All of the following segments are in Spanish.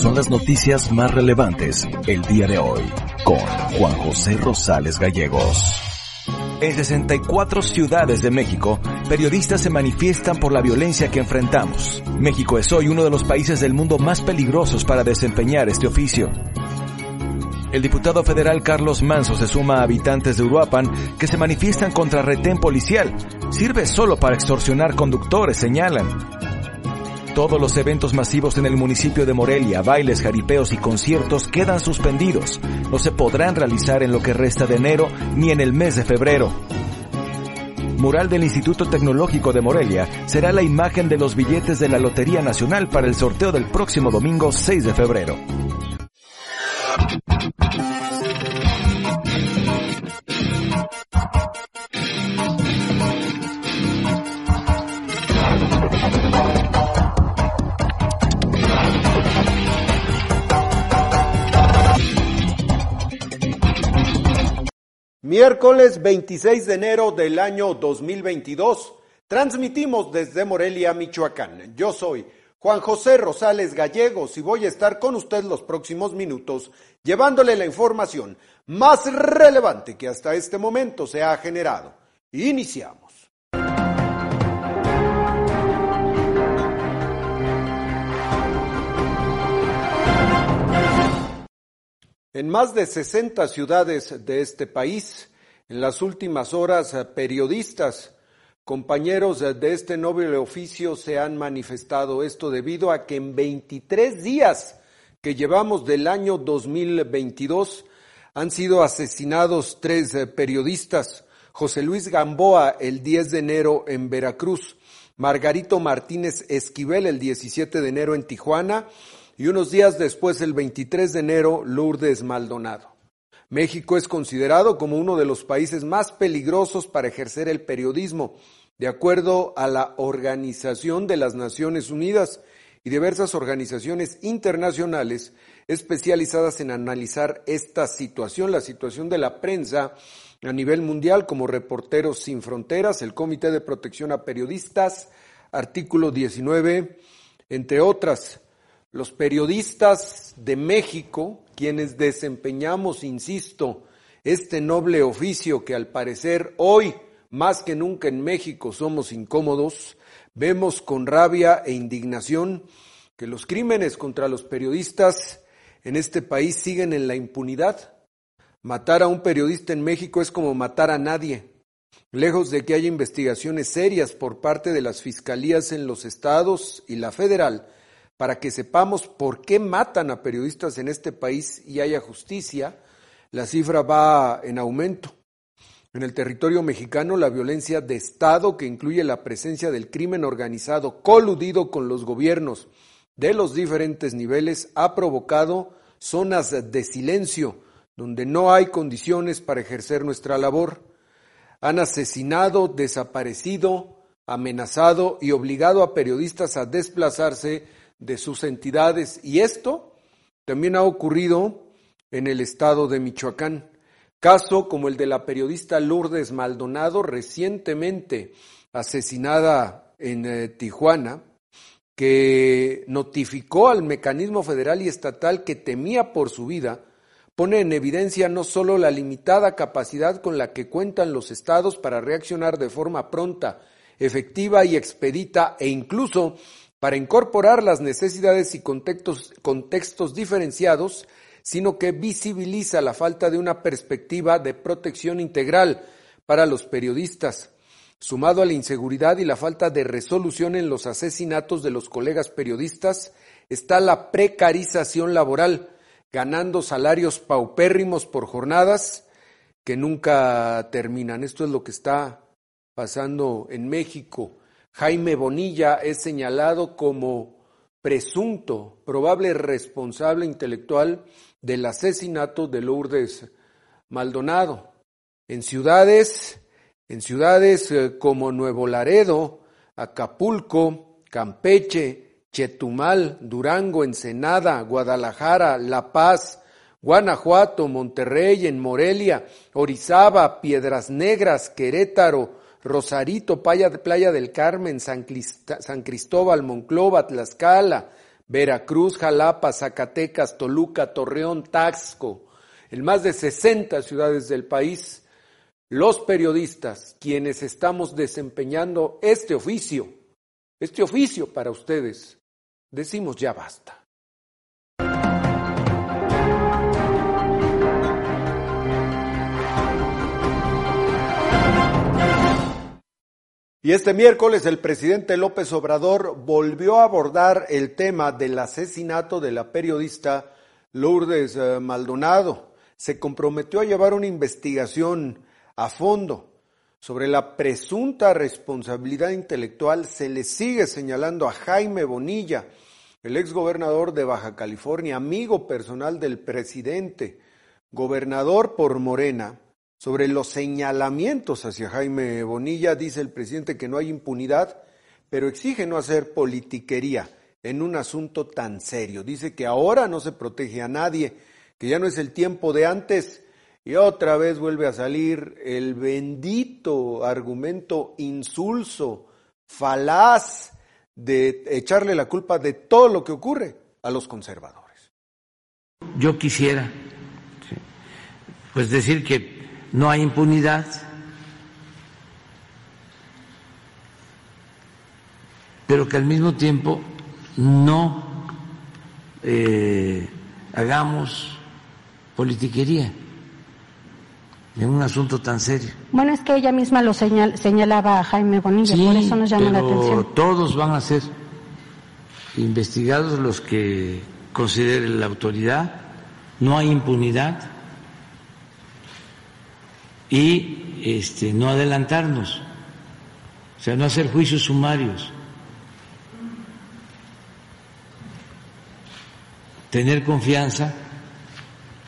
Son las noticias más relevantes el día de hoy con Juan José Rosales Gallegos. En 64 ciudades de México, periodistas se manifiestan por la violencia que enfrentamos. México es hoy uno de los países del mundo más peligrosos para desempeñar este oficio. El diputado federal Carlos Manso se suma a habitantes de Uruapan que se manifiestan contra retén policial. Sirve solo para extorsionar conductores, señalan. Todos los eventos masivos en el municipio de Morelia, bailes, jaripeos y conciertos quedan suspendidos. No se podrán realizar en lo que resta de enero ni en el mes de febrero. Mural del Instituto Tecnológico de Morelia será la imagen de los billetes de la Lotería Nacional para el sorteo del próximo domingo 6 de febrero. Miércoles 26 de enero del año 2022. Transmitimos desde Morelia, Michoacán. Yo soy Juan José Rosales Gallegos y voy a estar con usted los próximos minutos llevándole la información más relevante que hasta este momento se ha generado. Iniciamos. En más de 60 ciudades de este país, en las últimas horas, eh, periodistas, compañeros de este noble oficio se han manifestado. Esto debido a que en 23 días que llevamos del año 2022 han sido asesinados tres eh, periodistas. José Luis Gamboa el 10 de enero en Veracruz, Margarito Martínez Esquivel el 17 de enero en Tijuana y unos días después, el 23 de enero, Lourdes Maldonado. México es considerado como uno de los países más peligrosos para ejercer el periodismo, de acuerdo a la Organización de las Naciones Unidas y diversas organizaciones internacionales especializadas en analizar esta situación, la situación de la prensa a nivel mundial, como Reporteros Sin Fronteras, el Comité de Protección a Periodistas, artículo 19, entre otras. Los periodistas de México, quienes desempeñamos, insisto, este noble oficio que al parecer hoy, más que nunca en México, somos incómodos, vemos con rabia e indignación que los crímenes contra los periodistas en este país siguen en la impunidad. Matar a un periodista en México es como matar a nadie. Lejos de que haya investigaciones serias por parte de las fiscalías en los estados y la federal, para que sepamos por qué matan a periodistas en este país y haya justicia, la cifra va en aumento. En el territorio mexicano, la violencia de Estado, que incluye la presencia del crimen organizado coludido con los gobiernos de los diferentes niveles, ha provocado zonas de silencio, donde no hay condiciones para ejercer nuestra labor. Han asesinado, desaparecido, amenazado y obligado a periodistas a desplazarse de sus entidades. Y esto también ha ocurrido en el estado de Michoacán. Caso como el de la periodista Lourdes Maldonado, recientemente asesinada en eh, Tijuana, que notificó al mecanismo federal y estatal que temía por su vida, pone en evidencia no solo la limitada capacidad con la que cuentan los estados para reaccionar de forma pronta, efectiva y expedita e incluso para incorporar las necesidades y contextos, contextos diferenciados, sino que visibiliza la falta de una perspectiva de protección integral para los periodistas, sumado a la inseguridad y la falta de resolución en los asesinatos de los colegas periodistas, está la precarización laboral, ganando salarios paupérrimos por jornadas que nunca terminan. Esto es lo que está pasando en México. Jaime Bonilla es señalado como presunto, probable responsable intelectual del asesinato de Lourdes Maldonado. En ciudades, en ciudades eh, como Nuevo Laredo, Acapulco, Campeche, Chetumal, Durango, Ensenada, Guadalajara, La Paz, Guanajuato, Monterrey, en Morelia, Orizaba, Piedras Negras, Querétaro, Rosarito, Playa del Carmen, San, Cristóbal, Monclova, Tlaxcala, Veracruz, Jalapa, Zacatecas, Toluca, Torreón, Taxco, en más de 60 ciudades del país, los periodistas, quienes estamos desempeñando este oficio, este oficio para ustedes, decimos ya basta. Y este miércoles el presidente López Obrador volvió a abordar el tema del asesinato de la periodista Lourdes eh, Maldonado. Se comprometió a llevar una investigación a fondo sobre la presunta responsabilidad intelectual. Se le sigue señalando a Jaime Bonilla, el exgobernador de Baja California, amigo personal del presidente, gobernador por Morena, sobre los señalamientos hacia Jaime Bonilla, dice el presidente que no hay impunidad, pero exige no hacer politiquería en un asunto tan serio. Dice que ahora no se protege a nadie, que ya no es el tiempo de antes, y otra vez vuelve a salir el bendito argumento insulso, falaz, de echarle la culpa de todo lo que ocurre a los conservadores. Yo quisiera, pues decir que no hay impunidad. pero que al mismo tiempo no eh, hagamos politiquería en un asunto tan serio. Bueno, es que ella misma lo señalaba a Jaime Bonilla, por eso nos llama la atención. Todos van a ser investigados los que considere la autoridad, no hay impunidad y este, no adelantarnos, o sea, no hacer juicios sumarios, tener confianza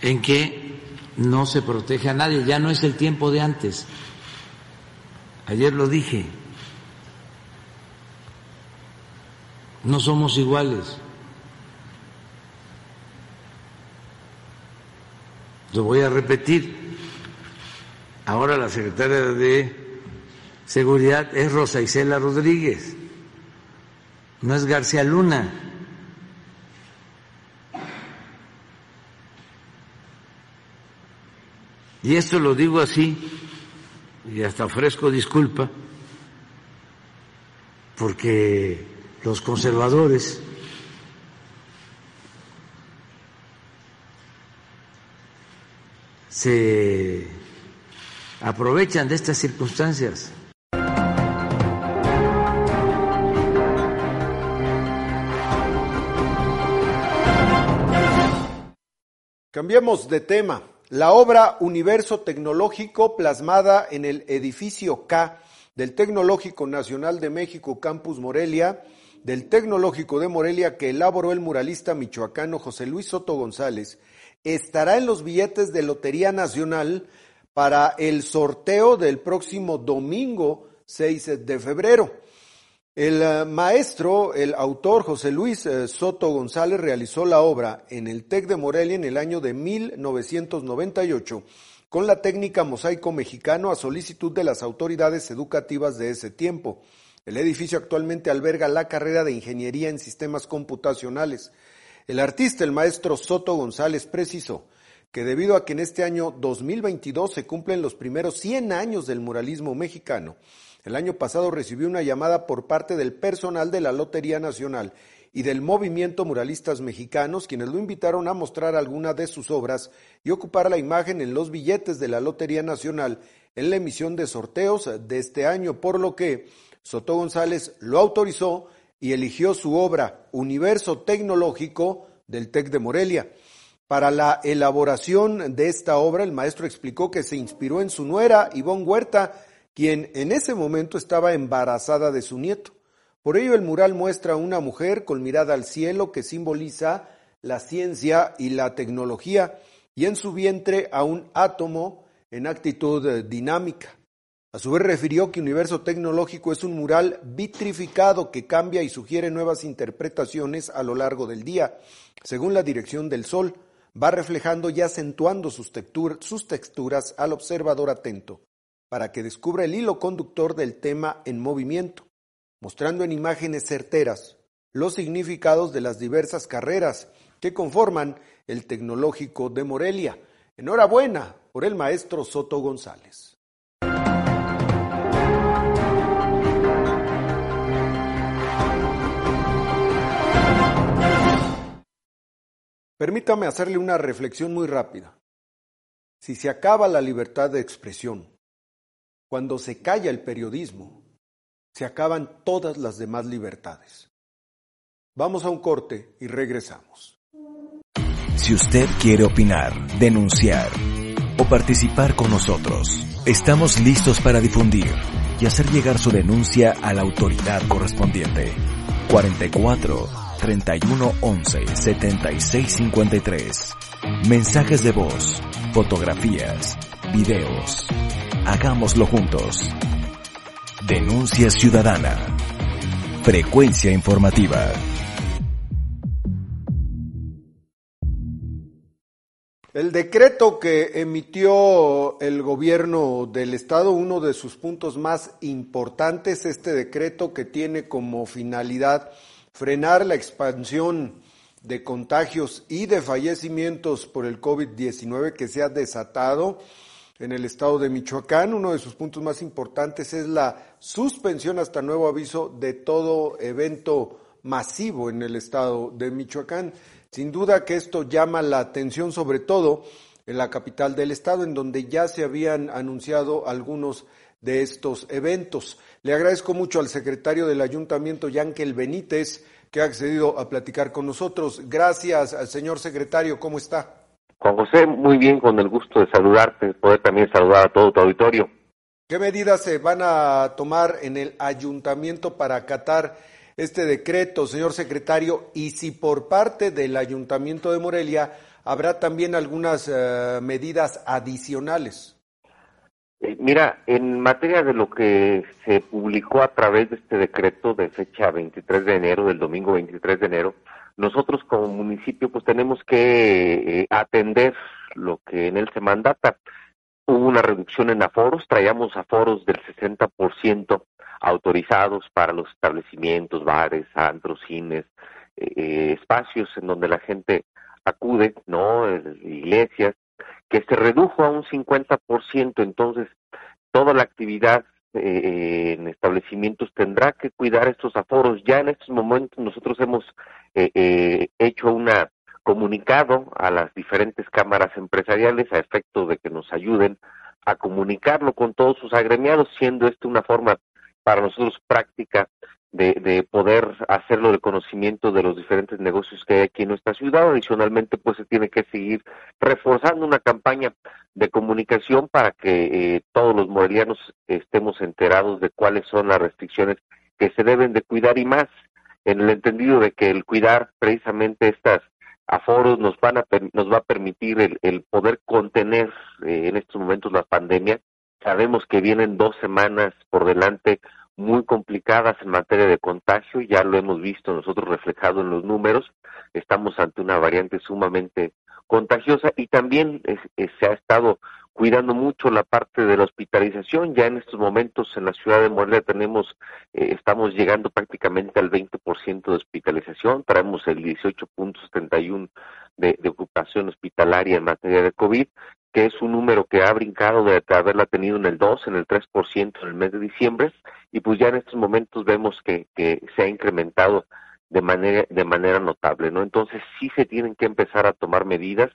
en que no se protege a nadie, ya no es el tiempo de antes. Ayer lo dije, no somos iguales. Lo voy a repetir. Ahora la secretaria de Seguridad es Rosa Isela Rodríguez, no es García Luna. Y esto lo digo así, y hasta ofrezco disculpa, porque los conservadores se aprovechan de estas circunstancias. Cambiemos de tema. La obra Universo Tecnológico plasmada en el edificio K del Tecnológico Nacional de México Campus Morelia, del Tecnológico de Morelia que elaboró el muralista michoacano José Luis Soto González, estará en los billetes de Lotería Nacional para el sorteo del próximo domingo 6 de febrero. El eh, maestro, el autor José Luis eh, Soto González realizó la obra en el TEC de Morelia en el año de 1998 con la técnica mosaico mexicano a solicitud de las autoridades educativas de ese tiempo. El edificio actualmente alberga la carrera de Ingeniería en Sistemas Computacionales. El artista, el maestro Soto González, precisó que debido a que en este año 2022 se cumplen los primeros 100 años del muralismo mexicano, el año pasado recibió una llamada por parte del personal de la Lotería Nacional y del Movimiento Muralistas Mexicanos, quienes lo invitaron a mostrar alguna de sus obras y ocupar la imagen en los billetes de la Lotería Nacional en la emisión de sorteos de este año, por lo que Soto González lo autorizó y eligió su obra Universo Tecnológico del TEC de Morelia. Para la elaboración de esta obra, el maestro explicó que se inspiró en su nuera, Ivonne Huerta, quien en ese momento estaba embarazada de su nieto. Por ello, el mural muestra a una mujer con mirada al cielo que simboliza la ciencia y la tecnología, y en su vientre a un átomo en actitud eh, dinámica. A su vez refirió que Universo Tecnológico es un mural vitrificado que cambia y sugiere nuevas interpretaciones a lo largo del día, según la dirección del Sol, va reflejando y acentuando sus, texturas al observador atento, para que descubra el hilo conductor del tema en movimiento mostrando en imágenes certeras los significados de las diversas carreras que conforman el Tecnológico de Morelia. Enhorabuena por el maestro Soto González. Permítame hacerle una reflexión muy rápida. Si se acaba la libertad de expresión, cuando se calla el periodismo, se acaban todas las demás libertades. Vamos a un corte y regresamos. Si usted quiere opinar, denunciar o participar con nosotros, estamos listos para difundir y hacer llegar su denuncia a la autoridad correspondiente. 44 31 11 76 53. Mensajes de voz, fotografías, videos. Hagámoslo juntos. Denuncia Ciudadana. Frecuencia informativa. El decreto que emitió el gobierno del estado, uno de sus puntos más importantes, este decreto que tiene como finalidad frenar la expansión de contagios y de fallecimientos por el COVID-19 que se ha desatado en el estado de Michoacán. Uno de sus puntos más importantes es la suspensión hasta nuevo aviso de todo evento masivo en el estado de Michoacán. Sin duda que esto llama la atención sobre todo en la capital del estado, en donde ya se habían anunciado algunos de estos eventos. Le agradezco mucho al secretario del ayuntamiento, Yankel Benítez, que ha accedido a platicar con nosotros. Gracias, señor secretario. ¿Cómo está? Juan José, muy bien, con el gusto de saludarte, poder también saludar a todo tu auditorio. ¿Qué medidas se van a tomar en el ayuntamiento para acatar este decreto, señor secretario? Y si por parte del ayuntamiento de Morelia habrá también algunas eh, medidas adicionales. Eh, mira, en materia de lo que se publicó a través de este decreto de fecha 23 de enero, del domingo 23 de enero, nosotros como municipio pues tenemos que eh, atender lo que en él se mandata. Hubo una reducción en aforos, traíamos aforos del 60% autorizados para los establecimientos, bares, antros, cines, eh, espacios en donde la gente acude, ¿no? Iglesias, que se redujo a un 50%, entonces toda la actividad eh, en establecimientos tendrá que cuidar estos aforos. Ya en estos momentos nosotros hemos eh, eh, hecho una comunicado a las diferentes cámaras empresariales a efecto de que nos ayuden a comunicarlo con todos sus agremiados, siendo esto una forma para nosotros práctica de, de, poder hacerlo de conocimiento de los diferentes negocios que hay aquí en nuestra ciudad. Adicionalmente, pues se tiene que seguir reforzando una campaña de comunicación para que eh, todos los morelianos estemos enterados de cuáles son las restricciones que se deben de cuidar y más en el entendido de que el cuidar precisamente estas aforos nos van a nos va a permitir el, el poder contener eh, en estos momentos la pandemia. Sabemos que vienen dos semanas por delante muy complicadas en materia de contagio, ya lo hemos visto nosotros reflejado en los números, estamos ante una variante sumamente contagiosa y también se ha estado cuidando mucho la parte de la hospitalización. Ya en estos momentos en la ciudad de Morelia tenemos, eh, estamos llegando prácticamente al 20% de hospitalización, traemos el 18.71 de, de ocupación hospitalaria en materia de COVID que es un número que ha brincado de, haberla tenido en el 2, en el 3% en el mes de diciembre, y pues ya en estos momentos vemos que, que se ha incrementado de manera, de manera notable, ¿no? Entonces sí se tienen que empezar a tomar medidas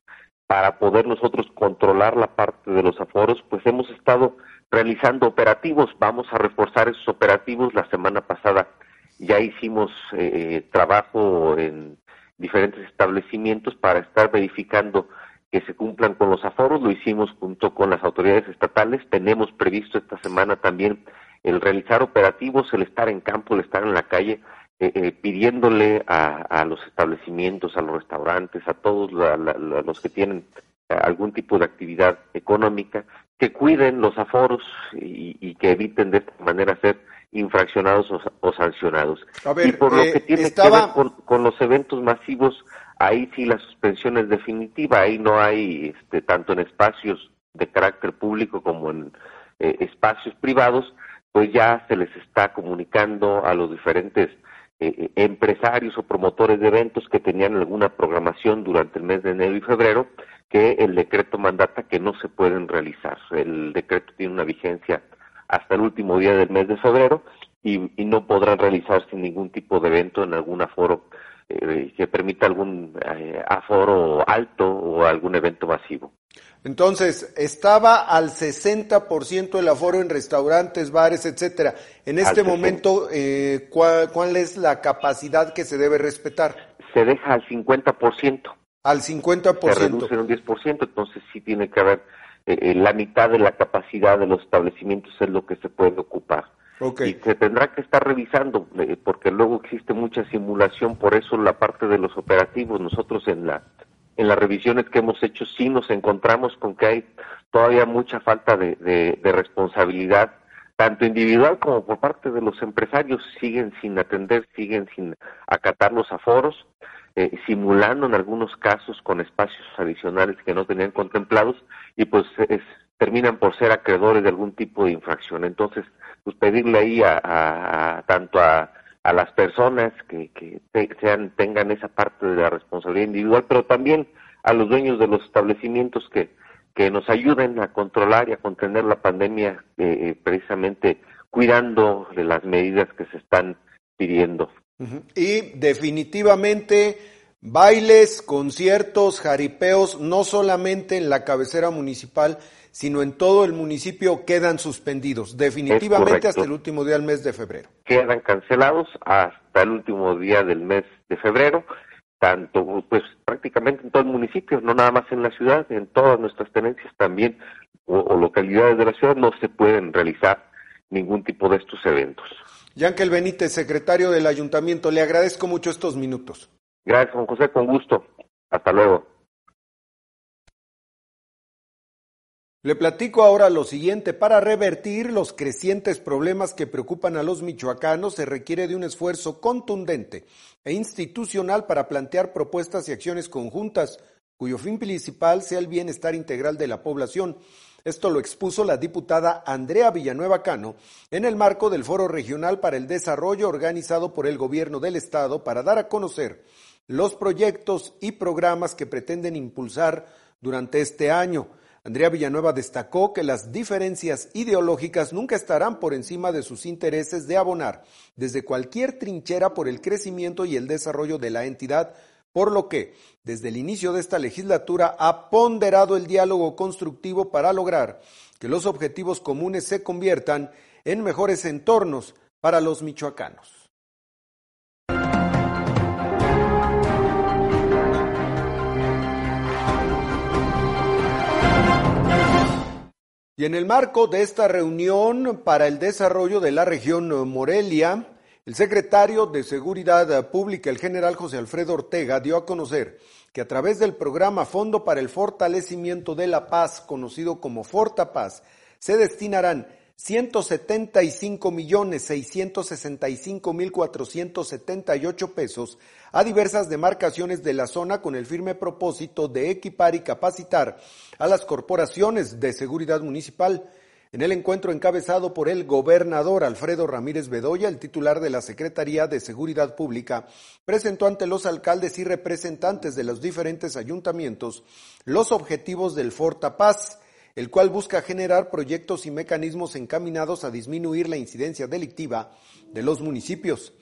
para poder nosotros controlar la parte de los aforos, pues hemos estado realizando operativos, vamos a reforzar esos operativos. La semana pasada ya hicimos eh, trabajo en diferentes establecimientos para estar verificando que se cumplan con los aforos, lo hicimos junto con las autoridades estatales, tenemos previsto esta semana también el realizar operativos, el estar en campo, el estar en la calle, eh, eh, pidiéndole a, los establecimientos, a los restaurantes, a todos los que tienen eh, algún tipo de actividad económica, que cuiden los aforos y, que eviten de esta manera ser infraccionados o, sancionados. y por lo que tiene que ver con, los eventos masivos, ahí sí la suspensión es definitiva, ahí no hay, este, tanto en espacios de carácter público como en espacios privados, pues ya se les está comunicando a los diferentes eh, eh, empresarios o promotores de eventos que tenían alguna programación durante el mes de enero y febrero que el decreto mandata que no se pueden realizar. El decreto tiene una vigencia hasta el último día del mes de febrero y, no podrán realizarse ningún tipo de evento en algún aforo eh, que permita algún aforo alto o algún evento masivo. Entonces, estaba al 60% el aforo en restaurantes, bares, etcétera. En este momento, eh, ¿cuál, es la capacidad que se debe respetar? Se deja al 50%. Al 50%. Se reduce en un 10%, entonces sí tiene que haber eh, eh, la mitad de la capacidad de los establecimientos es lo que se puede ocupar. Y se tendrá que estar revisando, eh, porque luego existe mucha simulación, por eso la parte de los operativos, nosotros en la en las revisiones que hemos hecho sí nos encontramos con que hay todavía mucha falta de, responsabilidad, tanto individual como por parte de los empresarios, siguen sin atender, siguen sin acatar los aforos, eh, simulando en algunos casos con espacios adicionales que no tenían contemplados y pues terminan por ser acreedores de algún tipo de infracción. Entonces, pues pedirle ahí a tanto a a las personas que, que sean, tengan esa parte de la responsabilidad individual, pero también a los dueños de los establecimientos que, que nos ayuden a controlar y a contener la pandemia, eh, eh, precisamente cuidando de las medidas que se están pidiendo. Y definitivamente bailes, conciertos, jaripeos, no solamente en la cabecera municipal, sino en todo el municipio quedan suspendidos, definitivamente hasta el último día del mes de febrero. Quedan cancelados hasta el último día del mes de febrero, tanto pues prácticamente en todo el municipio, no nada más en la ciudad, en todas nuestras tenencias también o, localidades de la ciudad no se pueden realizar ningún tipo de estos eventos. Yankel Benítez, secretario del ayuntamiento, le agradezco mucho estos minutos. Gracias, Juan José, con gusto. Hasta luego. Le platico ahora lo siguiente. Para revertir los crecientes problemas que preocupan a los michoacanos se requiere de un esfuerzo contundente e institucional para plantear propuestas y acciones conjuntas cuyo fin principal sea el bienestar integral de la población. Esto lo expuso la diputada Andrea Villanueva Cano en el marco del Foro Regional para el Desarrollo organizado por el Gobierno del Estado para dar a conocer los proyectos y programas que pretenden impulsar durante este año. Andrea Villanueva destacó que las diferencias ideológicas nunca estarán por encima de sus intereses de abonar desde cualquier trinchera por el crecimiento y el desarrollo de la entidad, por lo que, desde el inicio de esta legislatura, ha ponderado el diálogo constructivo para lograr que los objetivos comunes se conviertan en mejores entornos para los michoacanos. Y en el marco de esta reunión para el desarrollo de la región Morelia, el secretario de Seguridad Pública, el general José Alfredo Ortega, dio a conocer que a través del programa Fondo para el Fortalecimiento de la Paz, conocido como Fortapaz, se destinarán 175 millones 665 mil 478 pesos a diversas demarcaciones de la zona con el firme propósito de equipar y capacitar a las corporaciones de seguridad municipal. En el encuentro encabezado por el gobernador Alfredo Ramírez Bedoya, el titular de la Secretaría de Seguridad Pública, presentó ante los alcaldes y representantes de los diferentes ayuntamientos los objetivos del Fortapaz el cual busca generar proyectos y mecanismos encaminados a disminuir la incidencia delictiva de los municipios.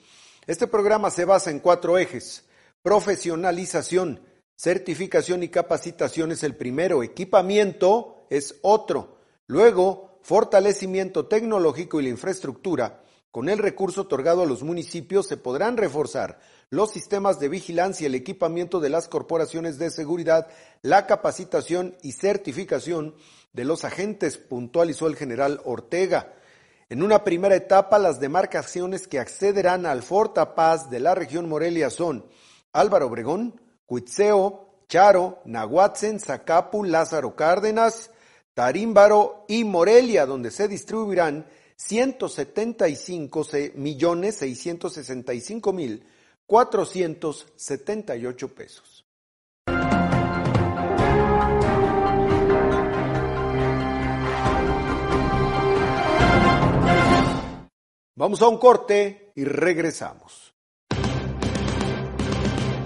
Este programa se basa en cuatro ejes. Profesionalización, certificación y capacitación es el primero, equipamiento es otro. Luego, fortalecimiento tecnológico y la infraestructura. Con el recurso otorgado a los municipios se podrán reforzar los sistemas de vigilancia, el equipamiento de las corporaciones de seguridad, la capacitación y certificación de los agentes, puntualizó el general Ortega. En una primera etapa, las demarcaciones que accederán al Fortapaz de la región Morelia son Álvaro Obregón, Cuitzeo, Charo, Nahuatzen, Zacapu, Lázaro Cárdenas, Tarímbaro y Morelia, donde se distribuirán 175 millones 665 mil 478 pesos. Vamos a un corte y regresamos.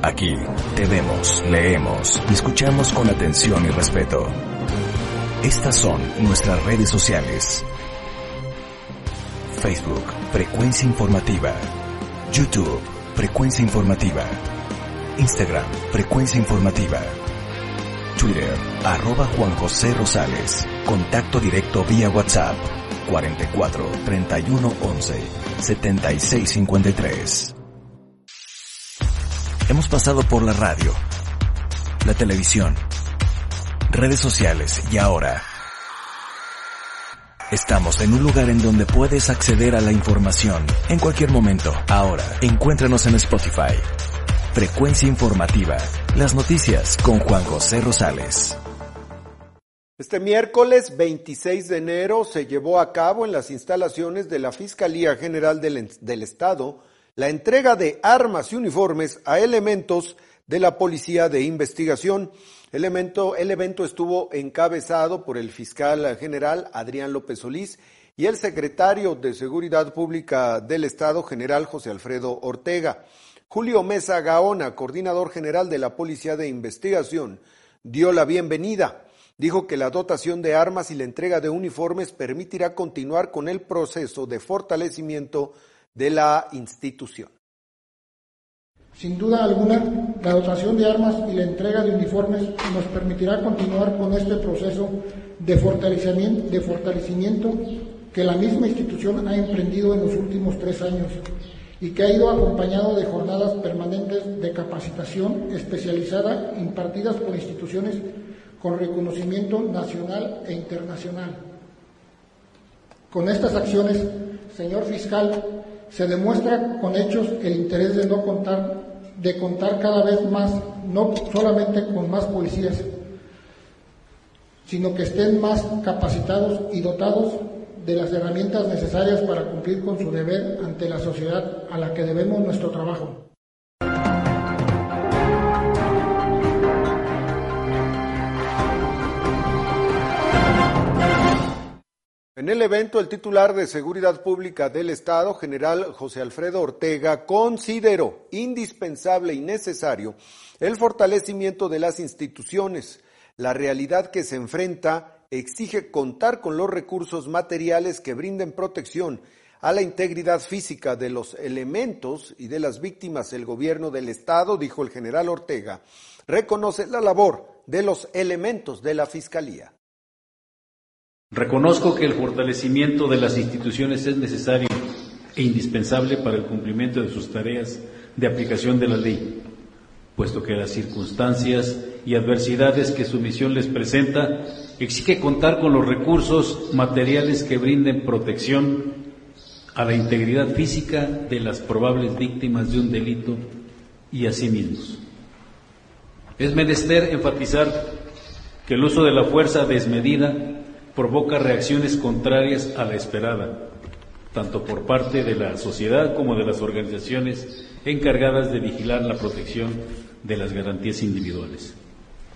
Aquí te vemos, leemos y escuchamos con atención y respeto. Estas son nuestras redes sociales. Facebook, Frecuencia Informativa. YouTube, Frecuencia Informativa. Instagram, Frecuencia Informativa. Twitter, arroba Juan José Rosales. Contacto directo vía WhatsApp 44 31 11 76 53. Hemos pasado por la radio, la televisión, redes sociales y ahora estamos en un lugar en donde puedes acceder a la información en cualquier momento. Ahora, encuéntranos en Spotify. Frecuencia informativa. Las noticias con Juan José Rosales. Este miércoles 26 de enero se llevó a cabo en las instalaciones de la Fiscalía General del, del, Estado la entrega de armas y uniformes a elementos de la Policía de Investigación. El evento, estuvo encabezado por el fiscal general Adrián López Solís y el secretario de Seguridad Pública del Estado, general José Alfredo Ortega. Julio Mesa Gaona, coordinador general de la Policía de Investigación, dio la bienvenida dijo que la dotación de armas y la entrega de uniformes permitirá continuar con el proceso de fortalecimiento de la institución. Sin duda alguna, la dotación de armas y la entrega de uniformes nos permitirá continuar con este proceso de fortalecimiento, que la misma institución ha emprendido en los últimos tres años y que ha ido acompañado de jornadas permanentes de capacitación especializada impartidas por instituciones con reconocimiento nacional e internacional. Con estas acciones, señor fiscal, se demuestra con hechos el interés de no contar, de contar cada vez más, no solamente con más policías, sino que estén más capacitados y dotados de las herramientas necesarias para cumplir con su deber ante la sociedad a la que debemos nuestro trabajo. En el evento, el titular de Seguridad Pública del Estado, general José Alfredo Ortega, consideró indispensable y necesario el fortalecimiento de las instituciones. La realidad que se enfrenta exige contar con los recursos materiales que brinden protección a la integridad física de los elementos y de las víctimas. El gobierno del Estado, dijo el general Ortega, reconoce la labor de los elementos de la Fiscalía. Reconozco que el fortalecimiento de las instituciones es necesario e indispensable para el cumplimiento de sus tareas de aplicación de la ley, puesto que las circunstancias y adversidades que su misión les presenta exige contar con los recursos materiales que brinden protección a la integridad física de las probables víctimas de un delito y a sí mismos. Es menester enfatizar que el uso de la fuerza desmedida provoca reacciones contrarias a la esperada, tanto por parte de la sociedad como de las organizaciones encargadas de vigilar la protección de las garantías individuales,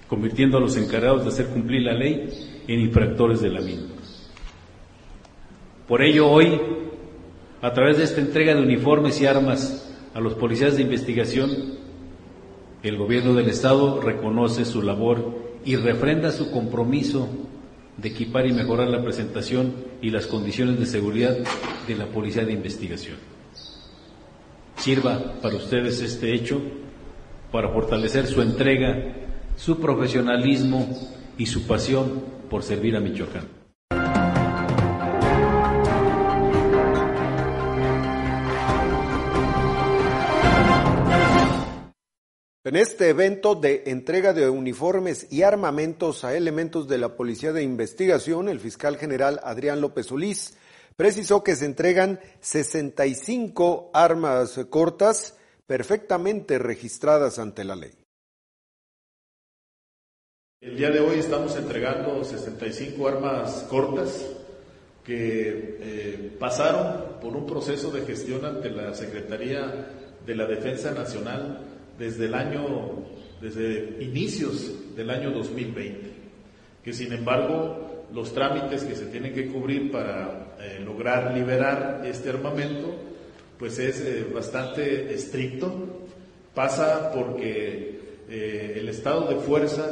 convirtiendo a los encargados de hacer cumplir la ley en infractores de la misma. Por ello, hoy, a través de esta entrega de uniformes y armas a los policías de investigación, el Gobierno del Estado reconoce su labor y refrenda su compromiso de equipar y mejorar la presentación y las condiciones de seguridad de la Policía de Investigación. Sirva para ustedes este hecho para fortalecer su entrega, su profesionalismo y su pasión por servir a Michoacán. En este evento de entrega de uniformes y armamentos a elementos de la Policía de Investigación, el fiscal general Adrián López Solís precisó que se entregan 65 armas cortas perfectamente registradas ante la ley. El día de hoy estamos entregando 65 armas cortas que eh, pasaron por un proceso de gestión ante la Secretaría de la Defensa Nacional desde el año, desde inicios del año 2020, que sin embargo los trámites que se tienen que cubrir para eh, lograr liberar este armamento, pues es eh, bastante estricto, pasa porque el estado de fuerza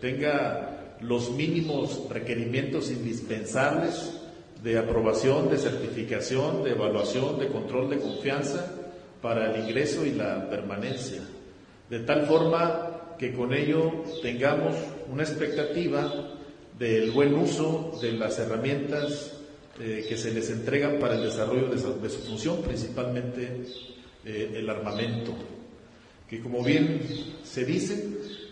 tenga los mínimos requerimientos indispensables de aprobación, de certificación, de evaluación, de control de confianza para el ingreso y la permanencia. De tal forma que con ello tengamos una expectativa del buen uso de las herramientas eh, que se les entregan para el desarrollo de su, función, principalmente eh, el armamento, que como bien se dice,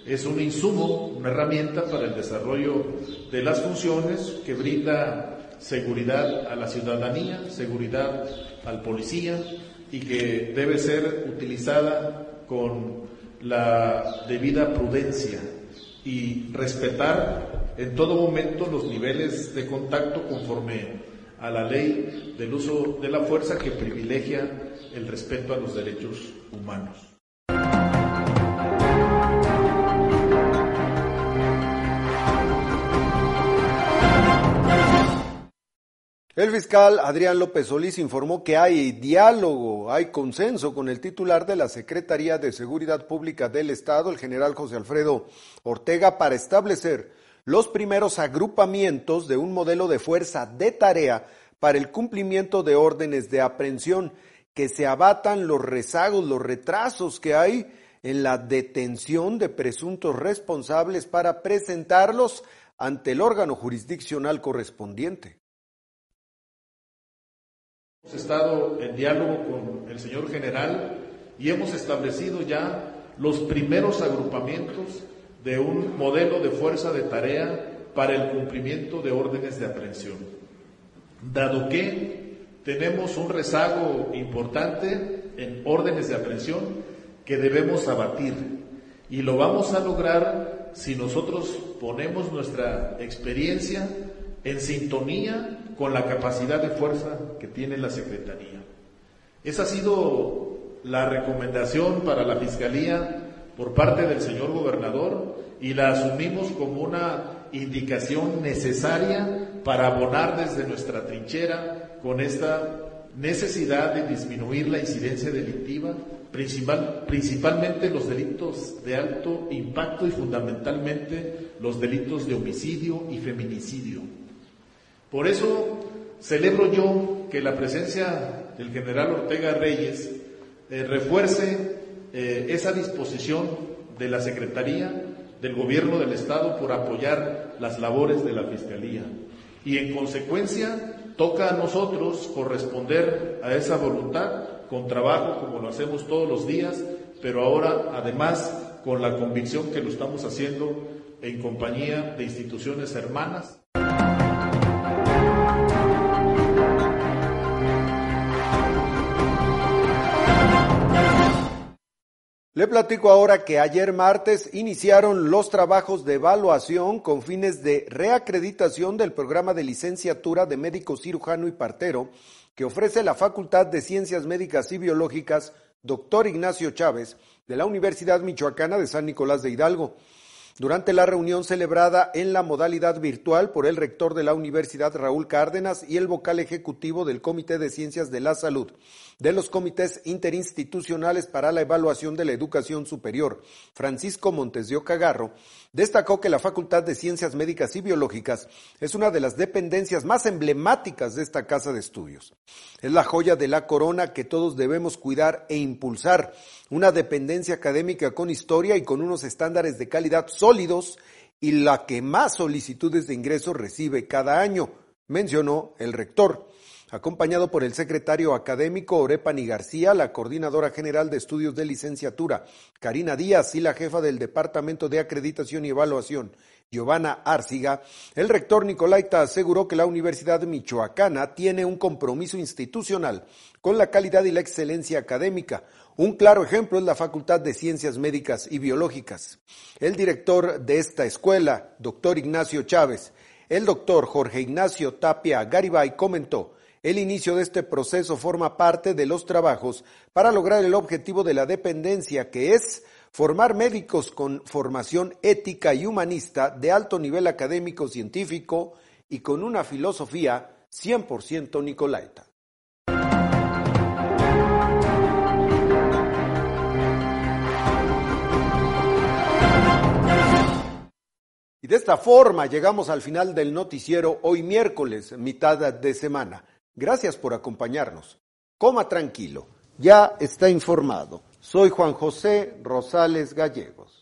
es un insumo, una herramienta para el desarrollo de las funciones que brinda seguridad a la ciudadanía, seguridad al policía y que debe ser utilizada con la debida prudencia y respetar en todo momento los niveles de contacto conforme a la ley del uso de la fuerza que privilegia el respeto a los derechos humanos. El fiscal Adrián López Solís informó que hay diálogo, hay consenso con el titular de la Secretaría de Seguridad Pública del Estado, el general José Alfredo Ortega, para establecer los primeros agrupamientos de un modelo de fuerza de tarea para el cumplimiento de órdenes de aprehensión, que se abatan los rezagos, los retrasos que hay en la detención de presuntos responsables para presentarlos ante el órgano jurisdiccional correspondiente. Hemos estado en diálogo con el señor general y hemos establecido ya los primeros agrupamientos de un modelo de fuerza de tarea para el cumplimiento de órdenes de aprehensión. Dado que tenemos un rezago importante en órdenes de aprehensión que debemos abatir y lo vamos a lograr si nosotros ponemos nuestra experiencia en sintonía con la capacidad de fuerza que tiene la Secretaría. Esa ha sido la recomendación para la Fiscalía por parte del señor gobernador y la asumimos como una indicación necesaria para abonar desde nuestra trinchera con esta necesidad de disminuir la incidencia delictiva, principal, principalmente los delitos de alto impacto y fundamentalmente los delitos de homicidio y feminicidio. Por eso celebro yo que la presencia del general Ortega Reyes eh, refuerce eh, esa disposición de la Secretaría del Gobierno del Estado por apoyar las labores de la Fiscalía. Y en consecuencia toca a nosotros corresponder a esa voluntad con trabajo como lo hacemos todos los días, pero ahora además con la convicción que lo estamos haciendo en compañía de instituciones hermanas. Le platico ahora que ayer martes iniciaron los trabajos de evaluación con fines de reacreditación del programa de licenciatura de médico cirujano y partero que ofrece la Facultad de Ciencias Médicas y Biológicas Dr. Ignacio Chávez de la Universidad Michoacana de San Nicolás de Hidalgo. Durante la reunión celebrada en la modalidad virtual por el rector de la Universidad Raúl Cárdenas y el vocal ejecutivo del Comité de Ciencias de la Salud, de los comités interinstitucionales para la evaluación de la educación superior, Francisco Montes de Ocagarro, destacó que la Facultad de Ciencias Médicas y Biológicas es una de las dependencias más emblemáticas de esta casa de estudios. Es la joya de la corona que todos debemos cuidar e impulsar, una dependencia académica con historia y con unos estándares de calidad sólidos y la que más solicitudes de ingreso recibe cada año, mencionó el rector. acompañado por el secretario académico Orepani García, la coordinadora general de estudios de licenciatura, Karina Díaz, y la jefa del Departamento de Acreditación y Evaluación, Giovanna Árciga, el rector Nicolaita aseguró que la Universidad Michoacana tiene un compromiso institucional con la calidad y la excelencia académica. Un claro ejemplo es la Facultad de Ciencias Médicas y Biológicas. El director de esta escuela, doctor Ignacio Chávez, el doctor Jorge Ignacio Tapia Garibay comentó, el inicio de este proceso forma parte de los trabajos para lograr el objetivo de la dependencia, que es formar médicos con formación ética y humanista de alto nivel académico científico y con una filosofía 100% nicolaita. Y de esta forma llegamos al final del noticiero hoy miércoles, mitad de semana. Gracias por acompañarnos. Coma tranquilo, ya está informado. Soy Juan José Rosales Gallegos.